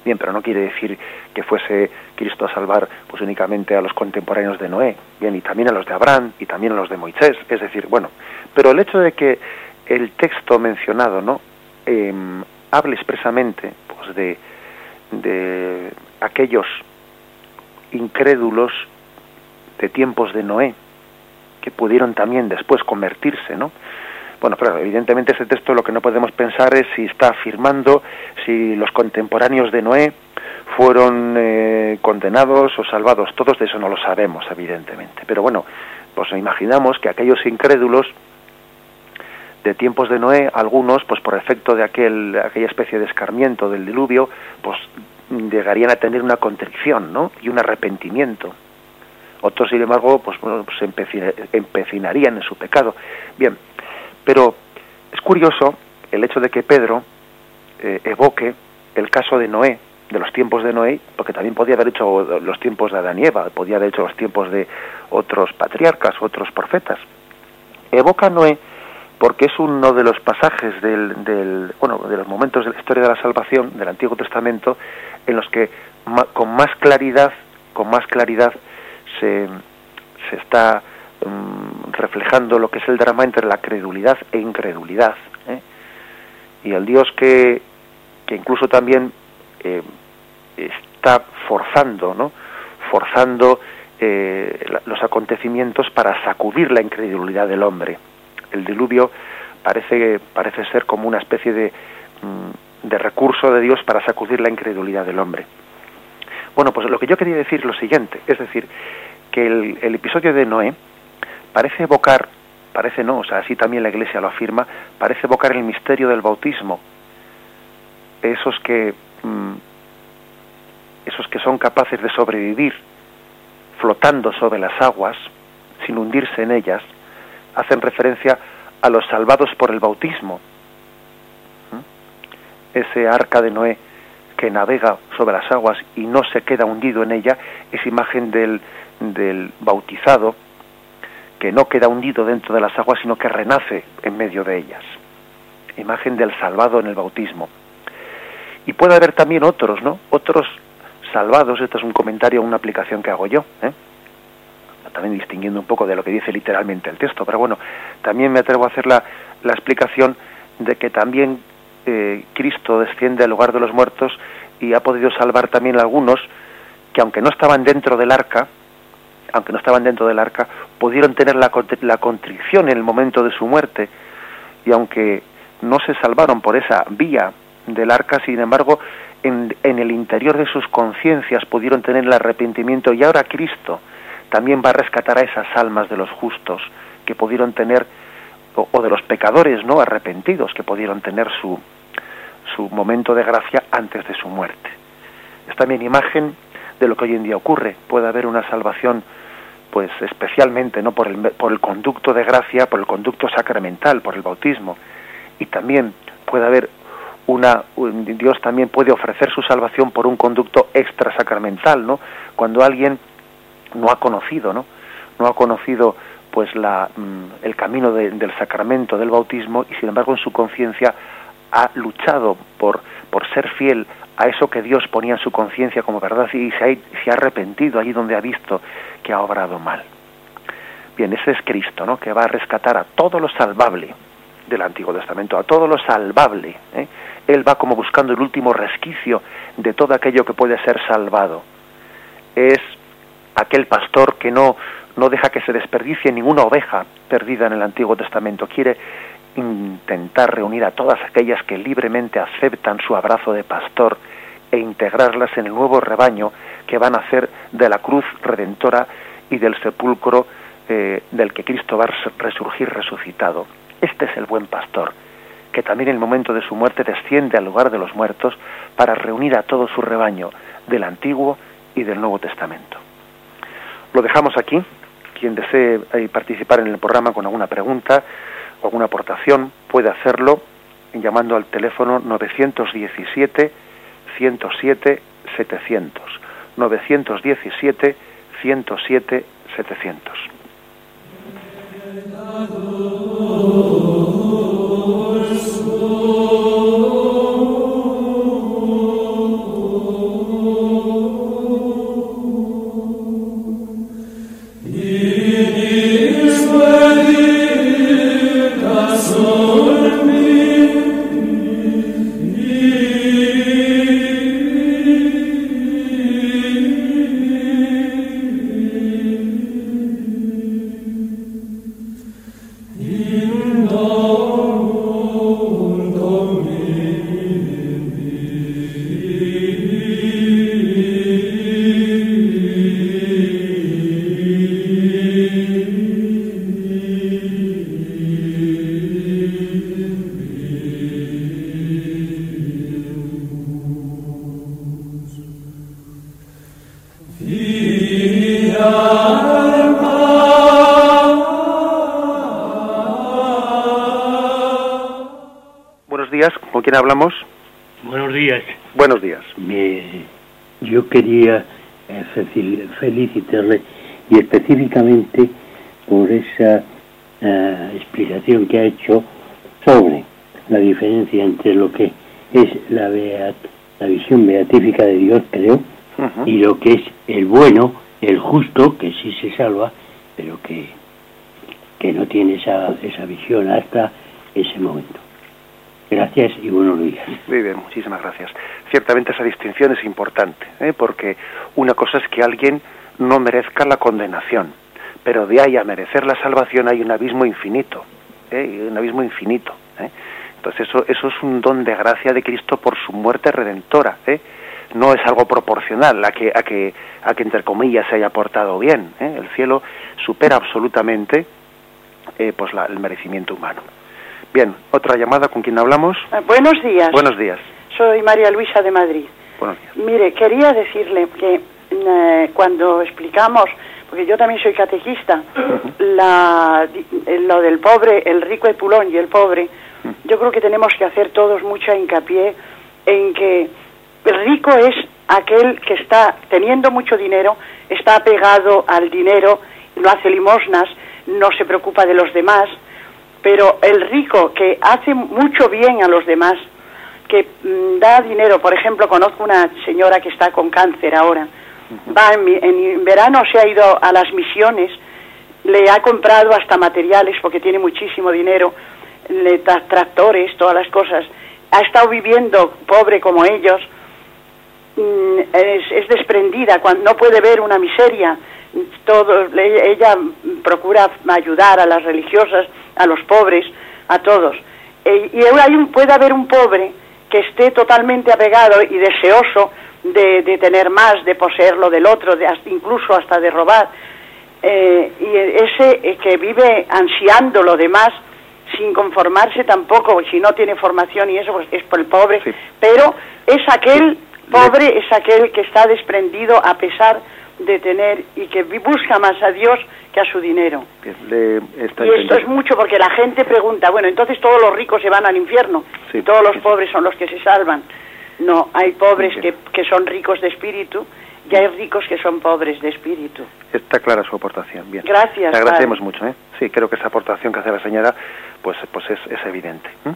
Bien, pero no quiere decir que fuese Cristo a salvar pues únicamente a los contemporáneos de Noé, bien, y también a los de Abraham y también a los de Moisés, es decir, bueno, pero el hecho de que el texto mencionado no eh, habla expresamente pues, de, de aquellos incrédulos de tiempos de Noé que pudieron también después convertirse, ¿no? Bueno, claro, evidentemente ese texto lo que no podemos pensar es si está afirmando si los contemporáneos de Noé fueron eh, condenados o salvados. Todos de eso no lo sabemos, evidentemente. Pero bueno, pues imaginamos que aquellos incrédulos de tiempos de Noé, algunos, pues por efecto de aquel, aquella especie de escarmiento del diluvio, pues llegarían a tener una contrición, ¿no? Y un arrepentimiento. Otros, sin embargo, pues, bueno, pues empecinarían en su pecado. Bien, pero es curioso el hecho de que Pedro eh, evoque el caso de Noé, de los tiempos de Noé, porque también podía haber hecho los tiempos de Adán y Eva, podía haber hecho los tiempos de otros patriarcas, otros profetas. Evoca a Noé porque es uno de los pasajes del, bueno, de los momentos de la historia de la salvación del Antiguo Testamento en los que con más claridad, con más claridad se, se está mm, reflejando lo que es el drama entre la credulidad e incredulidad. ¿eh? Y el Dios que, que incluso también eh, está forzando, ¿no? Forzando eh, los acontecimientos para sacudir la incredulidad del hombre. El diluvio parece, parece ser como una especie de, mm, de recurso de Dios para sacudir la incredulidad del hombre. Bueno, pues lo que yo quería decir es lo siguiente, es decir, que el, el episodio de Noé parece evocar, parece no, o sea, así también la Iglesia lo afirma, parece evocar el misterio del bautismo, esos que mm, esos que son capaces de sobrevivir flotando sobre las aguas sin hundirse en ellas hacen referencia a los salvados por el bautismo ese arca de Noé que navega sobre las aguas y no se queda hundido en ella es imagen del, del bautizado que no queda hundido dentro de las aguas sino que renace en medio de ellas imagen del salvado en el bautismo y puede haber también otros, ¿no? Otros salvados, esto es un comentario, una aplicación que hago yo, ¿eh? También distinguiendo un poco de lo que dice literalmente el texto, pero bueno, también me atrevo a hacer la, la explicación de que también eh, Cristo desciende al lugar de los muertos y ha podido salvar también a algunos que aunque no estaban dentro del arca, aunque no estaban dentro del arca, pudieron tener la, la contrición en el momento de su muerte y aunque no se salvaron por esa vía del arca, sin embargo, en, en el interior de sus conciencias pudieron tener el arrepentimiento y ahora Cristo también va a rescatar a esas almas de los justos que pudieron tener o, de los pecadores no arrepentidos que pudieron tener su su momento de gracia antes de su muerte. Es también imagen de lo que hoy en día ocurre. Puede haber una salvación pues especialmente no por el, por el conducto de gracia, por el conducto sacramental, por el bautismo, y también puede haber una Dios también puede ofrecer su salvación por un conducto extra sacramental, ¿no? Cuando alguien no ha conocido, ¿no? No ha conocido pues la, mm, el camino del sacramento del bautismo y sin embargo en su conciencia ha luchado por, por ser fiel a eso que Dios ponía en su conciencia como verdad y se ha, ha arrepentido allí donde ha visto que ha obrado mal. Bien, ese es Cristo, ¿no? Que va a rescatar a todo lo salvable del Antiguo Testamento, a todo lo salvable. ¿eh? Él va como buscando el último resquicio de todo aquello que puede ser salvado. Es aquel pastor que no, no deja que se desperdicie ninguna oveja perdida en el Antiguo Testamento. Quiere intentar reunir a todas aquellas que libremente aceptan su abrazo de pastor e integrarlas en el nuevo rebaño que van a hacer de la cruz redentora y del sepulcro eh, del que Cristo va a resurgir resucitado. Este es el buen pastor que también en el momento de su muerte desciende al lugar de los muertos para reunir a todo su rebaño del Antiguo y del Nuevo Testamento. Lo dejamos aquí. Quien desee eh, participar en el programa con alguna pregunta o alguna aportación puede hacerlo llamando al teléfono 917 107 700. 917 107 700. Quién hablamos? Buenos días. Buenos días. yo quería eh, felicitarle y específicamente por esa eh, explicación que ha hecho sobre la diferencia entre lo que es la, la visión beatífica de Dios, creo, y lo que es el bueno, el justo, que sí se salva, pero que, que no tiene esa, esa visión hasta ese momento. Gracias y buenos días. Muy bien, muchísimas gracias. Ciertamente esa distinción es importante, ¿eh? porque una cosa es que alguien no merezca la condenación, pero de ahí a merecer la salvación hay un abismo infinito, ¿eh? un abismo infinito. ¿eh? Entonces eso, eso es un don de gracia de Cristo por su muerte redentora. ¿eh? No es algo proporcional a que, a que, a que entre comillas se haya portado bien. El cielo supera absolutamente pues la, el merecimiento humano. Bien, otra llamada con quien hablamos. Ah, buenos días. Buenos días. Soy María Luisa de Madrid. Buenos días. Mire, quería decirle que eh, cuando explicamos, porque yo también soy catequista, la, eh, lo del pobre, el rico, el pulón y el pobre, yo creo que tenemos que hacer todos mucha hincapié en que el rico es aquel que está teniendo mucho dinero, está apegado al dinero, no hace limosnas, no se preocupa de los demás, pero el rico que hace mucho bien a los demás, que mm, da dinero, por ejemplo, conozco una señora que está con cáncer ahora, va en, en verano se ha ido a las misiones, le ha comprado hasta materiales porque tiene muchísimo dinero, le da tractores, todas las cosas, ha estado viviendo pobre como ellos, mm, es, es desprendida, cuando no puede ver una miseria, todo, ella procura ayudar a las religiosas, a los pobres, a todos. E- y hay un- puede haber un pobre que esté totalmente apegado y deseoso de, de tener más, de poseer lo del otro, de incluso hasta de robar. Eh, y ese eh, que vive ansiando lo demás, sin conformarse tampoco, si no tiene formación y eso, pues es por el pobre, Sí. pero es aquel pobre, es aquel que está desprendido a pesar de tener y que busca más a Dios que a su dinero. Bien, le está Y esto es mucho porque la gente pregunta, bueno, entonces todos los ricos se van al infierno Sí, y todos los sí, pobres son los que se salvan. No, hay pobres que, que son ricos de espíritu y hay ricos que son pobres de espíritu. Está clara su aportación. Bien. Gracias, Le agradecemos padre. mucho. ¿eh? Sí, creo que esa aportación que hace la señora pues, pues es, es evidente. ¿eh?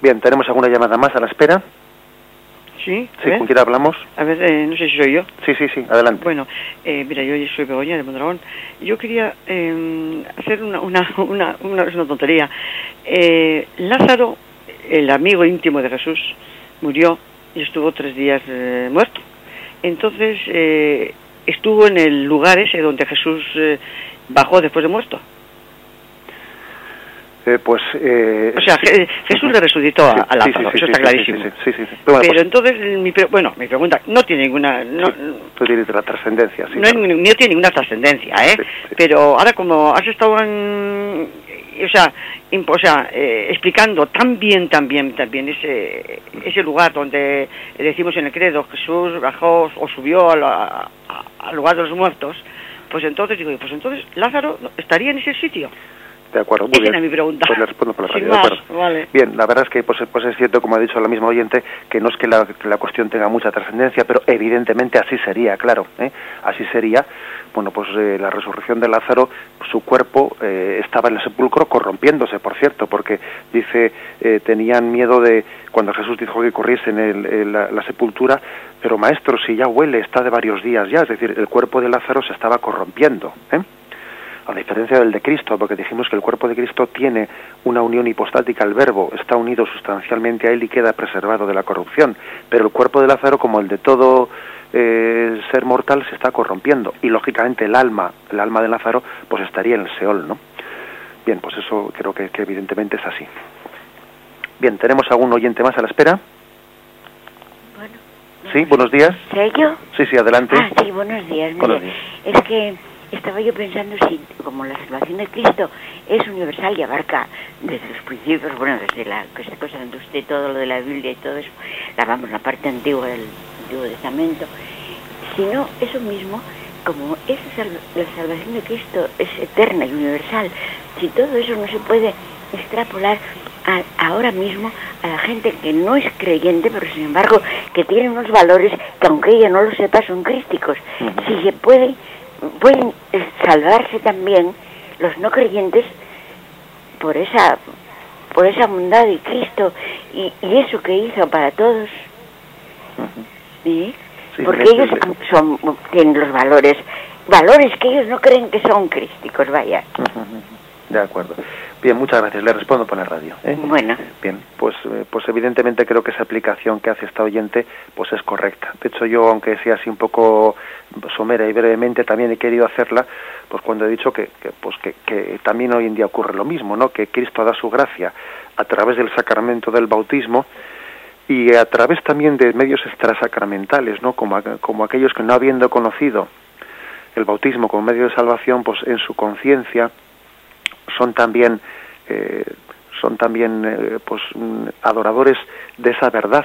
Bien, ¿tenemos alguna llamada más a la espera? Sí, Sí, ¿con quién hablamos? a ver, eh, no sé si soy yo. Sí, sí, sí, adelante. Bueno, eh, mira, yo soy Begoña de Mondragón. Yo quería eh, hacer una, una, una, una, una tontería. Eh, Lázaro, el amigo íntimo de Jesús, murió y estuvo tres días eh, muerto. Entonces, eh, estuvo en el lugar ese donde Jesús bajó después de muerto. Eh, pues... eh, O sea, Jesús le resucitó a, a sí, Lázaro, sí, eso está clarísimo. Sí. Bueno, Pero pues, entonces, mi, pre- bueno, mi pregunta, no tiene ninguna... No, tú tienes la trascendencia, sí. no, claro. no tiene ninguna trascendencia, ¿eh? Pero ahora como has estado en, o sea, imp- o sea eh, explicando tan bien, tan bien, tan bien ese, ese lugar donde decimos en el credo Jesús bajó o subió a la- a- al lugar de los muertos, pues entonces digo, pues entonces Lázaro estaría en ese sitio. De acuerdo, muy bien. era mi pregunta. Pues le respondo por la Sin más, vale. Bien, la verdad es que pues, pues es cierto, como ha dicho la misma oyente, que no es que la, que la cuestión tenga mucha trascendencia, pero evidentemente así sería, claro. ¿eh? Así sería. Bueno, pues eh, la resurrección de Lázaro, su cuerpo eh, estaba en el sepulcro corrompiéndose, por cierto, porque dice, eh, tenían miedo de, cuando Jesús dijo que corriesen el, el- la, la sepultura, pero maestro, si ya huele, está de varios días ya, es decir, el cuerpo de Lázaro se estaba corrompiendo. ¿eh? A diferencia del de Cristo, porque dijimos que el cuerpo de Cristo tiene una unión hipostática al verbo, está unido sustancialmente a él y queda preservado de la corrupción, pero el cuerpo de Lázaro, como el de todo eh, ser mortal, se está corrompiendo, y lógicamente el alma, el alma de Lázaro, pues estaría en el Seol, ¿no? Bien, pues eso creo que, que evidentemente es así. Bien, ¿tenemos algún oyente más a la espera? Bueno, Sí, buenos días. ¿soy yo? Sí, sí, adelante. Ah, sí, buenos días. Mire, Buenos días. Es que estaba yo pensando si, como la salvación de Cristo es universal y abarca desde los principios, bueno, desde la que esta cosa de usted, todo lo de la Biblia y todo eso, la vamos, la parte antigua del Antiguo Testamento, si no, eso mismo, como esa la salvación de Cristo es eterna y universal, si todo eso no se puede extrapolar a- ahora mismo a la gente que no es creyente, pero sin embargo que tiene unos valores que aunque ella no lo sepa son crísticos. Si se puede, pueden eh, salvarse también los no creyentes por esa por esa bondad de Cristo y, y eso que hizo para todos. ¿sí? Sí, Porque ellos son, tienen los valores, valores que ellos no creen que son crísticos, vaya. De acuerdo. Bien, muchas gracias. Le respondo por la radio. ¿eh? Bueno. Bien, pues, eh, pues evidentemente creo que esa aplicación que hace esta oyente pues es correcta. De hecho, yo, aunque sea así un poco somera y brevemente, también he querido hacerla, pues cuando he dicho que, que pues que, que también hoy en día ocurre lo mismo, ¿no? Que Cristo da su gracia a través del sacramento del bautismo y a través también de medios extrasacramentales, ¿no? Como, como aquellos que no habiendo conocido el bautismo como medio de salvación, pues en su conciencia son también eh, son también eh, pues mm, adoradores de esa verdad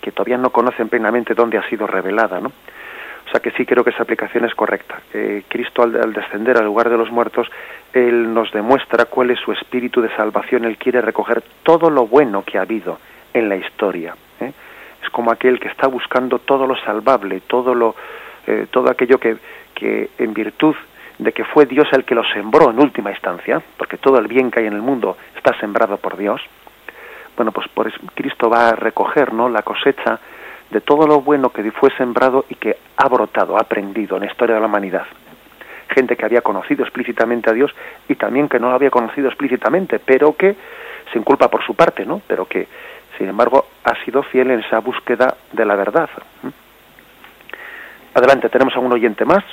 que todavía no conocen plenamente dónde ha sido revelada, ¿no? O sea que sí creo que esa aplicación es correcta. Eh, Cristo al, descender al lugar de los muertos, Él nos demuestra cuál es su espíritu de salvación. Él quiere recoger todo lo bueno que ha habido en la historia. Es como aquel que está buscando todo lo salvable, todo lo, eh, todo aquello que, que en virtud de que fue Dios el que lo sembró en última instancia, porque todo el bien que hay en el mundo está sembrado por Dios. Bueno, pues por Cristo va a recoger, ¿no? La cosecha de todo lo bueno que fue sembrado y que ha brotado, ha aprendido en la historia de la humanidad. Gente que había conocido explícitamente a Dios y también que no lo había conocido explícitamente, pero que se inculpa por su parte, ¿no? Pero que, sin embargo, ha sido fiel en esa búsqueda de la verdad. Adelante, ¿tenemos algún oyente más?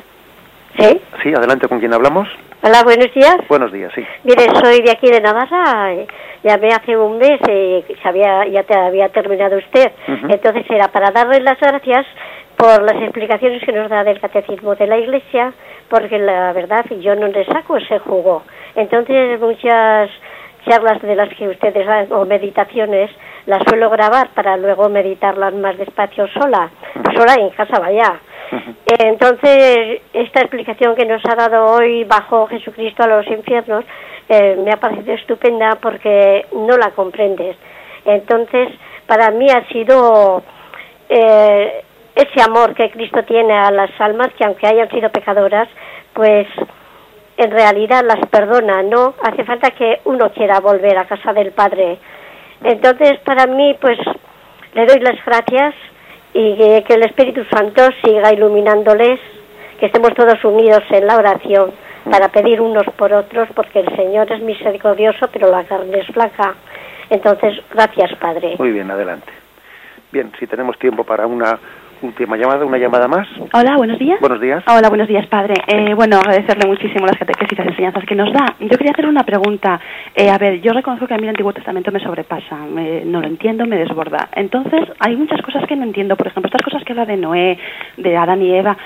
Sí. Sí, adelante, ¿con quién hablamos? Hola, buenos días. Buenos días, sí. Mire, soy de aquí de Navarra. eh, Llamé hace un mes, eh, sabía, ya te había terminado usted. Entonces era para darle las gracias por las explicaciones que nos da del catecismo de la Iglesia, porque la verdad yo no le saco ese jugo. Entonces muchas charlas de las que ustedes dan, o meditaciones, las suelo grabar para luego meditarlas más despacio sola, sola en casa, vaya. Entonces, esta explicación que nos ha dado hoy bajo Jesucristo a los infiernos eh, me ha parecido estupenda porque no la comprendes. Entonces, para mí ha sido eh, ese amor que Cristo tiene a las almas, que aunque hayan sido pecadoras, pues en realidad las perdona, ¿no? Hace falta que uno quiera volver a casa del Padre. Entonces, para mí, pues le doy las gracias y que, que el Espíritu Santo siga iluminándoles, que estemos todos unidos en la oración para pedir unos por otros, porque el Señor es misericordioso, pero la carne es flaca. Entonces, gracias, Padre. Muy bien, adelante. Bien, si tenemos tiempo para una última llamada, una llamada más. Hola, buenos días. Buenos días. Hola, buenos días, padre. Eh, bueno, agradecerle muchísimo las catequesis y las enseñanzas que nos da. Yo quería hacer una pregunta. Eh, a ver, yo reconozco que a mí el Antiguo Testamento me sobrepasa, me- no lo entiendo, me desborda. Entonces, hay muchas cosas que no entiendo. Por ejemplo, estas cosas que habla de Noé, de Adán y Eva.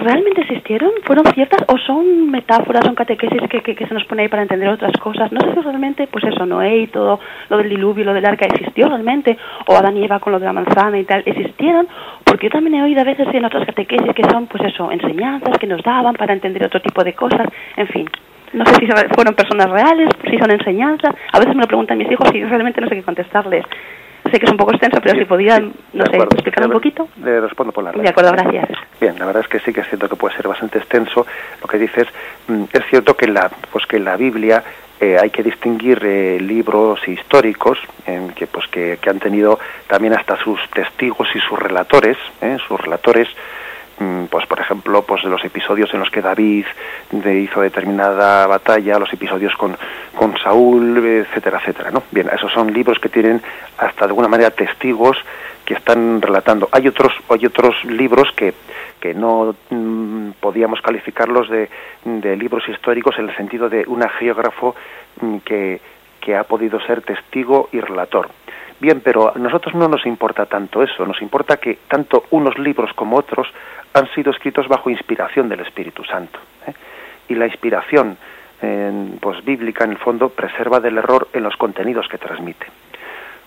¿Realmente existieron? ¿Fueron ciertas o son metáforas, son catequesis que, que, se nos pone ahí para entender otras cosas? No sé si realmente, pues eso, Noé y todo lo del diluvio, lo del arca existió realmente, o Adán y Eva con lo de la manzana y tal, existieron, porque yo también he oído a veces en otras catequesis que son, pues eso, enseñanzas que nos daban para entender otro tipo de cosas, en fin. No sé si fueron personas reales, si son enseñanzas. A veces me lo preguntan mis hijos y realmente no sé qué contestarles. Sé que es un poco extenso, pero si podía, Sí, no sé, acuerdo. explicar un poquito. Le respondo por la radio. De acuerdo, gracias. Bien, la verdad es que sí que es cierto que puede ser bastante extenso. Lo que dices, mm, es cierto que en la, pues que la Biblia eh, hay que distinguir eh, libros históricos en que, pues que, que han tenido también hasta sus testigos y sus relatores, ¿eh? sus relatores pues por ejemplo pues los episodios en los que David de- hizo determinada batalla los episodios con, con Saúl etcétera etcétera no bien esos son libros que tienen hasta de alguna manera testigos que están relatando hay otros hay otros libros que que no mm, podíamos calificarlos de, de libros históricos en el sentido de un geógrafo mm, que, que ha podido ser testigo y relator. Bien, pero a nosotros no nos importa tanto eso, nos importa que tanto unos libros como otros han sido escritos bajo inspiración del Espíritu Santo. ¿eh? Y la inspiración eh, pues, bíblica, en el fondo, preserva del error en los contenidos que transmite.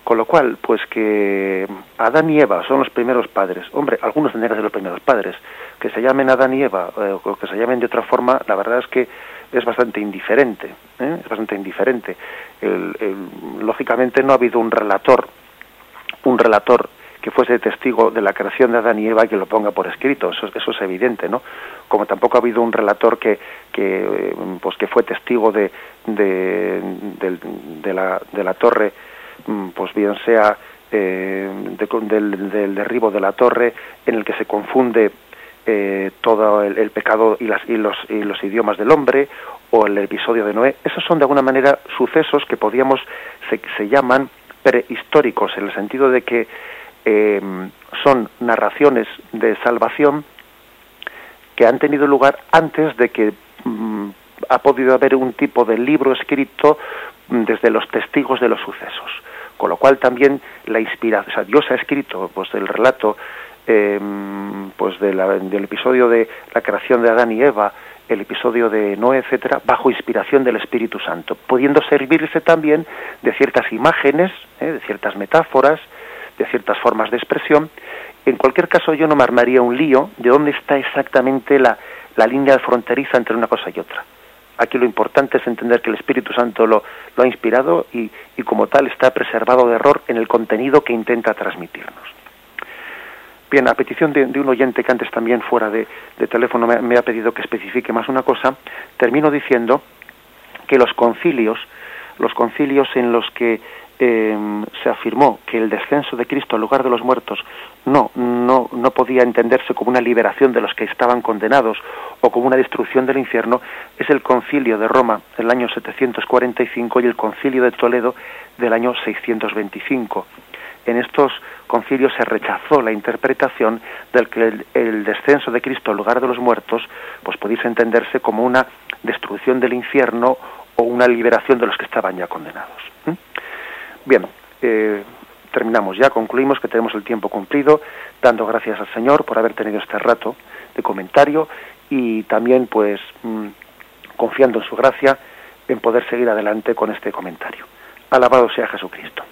Con lo cual, pues que Adán y Eva son los primeros padres. Hombre, algunos tendrían que ser los primeros padres. Que se llamen Adán y Eva eh, o que se llamen de otra forma, la verdad es que es bastante indiferente. ¿eh? Es bastante indiferente. Lógicamente no ha habido un relator, un relator que fuese testigo de la creación de Adán y Eva y que lo ponga por escrito. Eso, es evidente, ¿no? Como tampoco ha habido un relator que, que eh, pues que fue testigo de, de, de la, de la torre mm, pues bien sea eh, de- del, del derribo de la torre en el que se confunde eh, todo el, pecado y, las, y, los, y los idiomas del hombre o el episodio de Noé. Esos son de alguna manera sucesos que podíamos, se, se llaman prehistóricos, en el sentido de que em, son narraciones de salvación que han tenido lugar antes de que mm, ha podido haber un tipo de libro escrito mm, desde los testigos de los sucesos. Con lo cual también la inspiración, o sea, Dios ha escrito pues el relato em, pues del episodio de la creación de Adán y Eva, el episodio de Noé, etcétera, bajo inspiración del Espíritu Santo, pudiendo servirse también de ciertas imágenes, ¿eh? de ciertas metáforas, de ciertas formas de expresión. En cualquier caso, yo no me armaría un lío de dónde está exactamente la, la línea fronteriza entre una cosa y otra. Aquí lo importante es entender que el Espíritu Santo lo, ha inspirado y como tal está preservado de error en el contenido que intenta transmitirnos. Bien, a petición de, un oyente que antes también fuera de, teléfono me, ha pedido que especifique más una cosa, termino diciendo que los concilios, los concilios en los que em, se afirmó que el descenso de Cristo al lugar de los muertos no, no, no podía entenderse como una liberación de los que estaban condenados o como una destrucción del infierno, es el concilio de Roma del año 745 y el concilio de Toledo del año 625 en estos concilios se rechazó la interpretación del que el, descenso de Cristo al lugar de los muertos pues pudiese entenderse como una destrucción del infierno o una liberación de los que estaban ya condenados. Bien, eh, terminamos ya, concluimos que tenemos el tiempo cumplido, dando gracias al Señor por haber tenido este rato de comentario y también pues mm, confiando en su gracia en poder seguir adelante con este comentario. Alabado sea Jesucristo.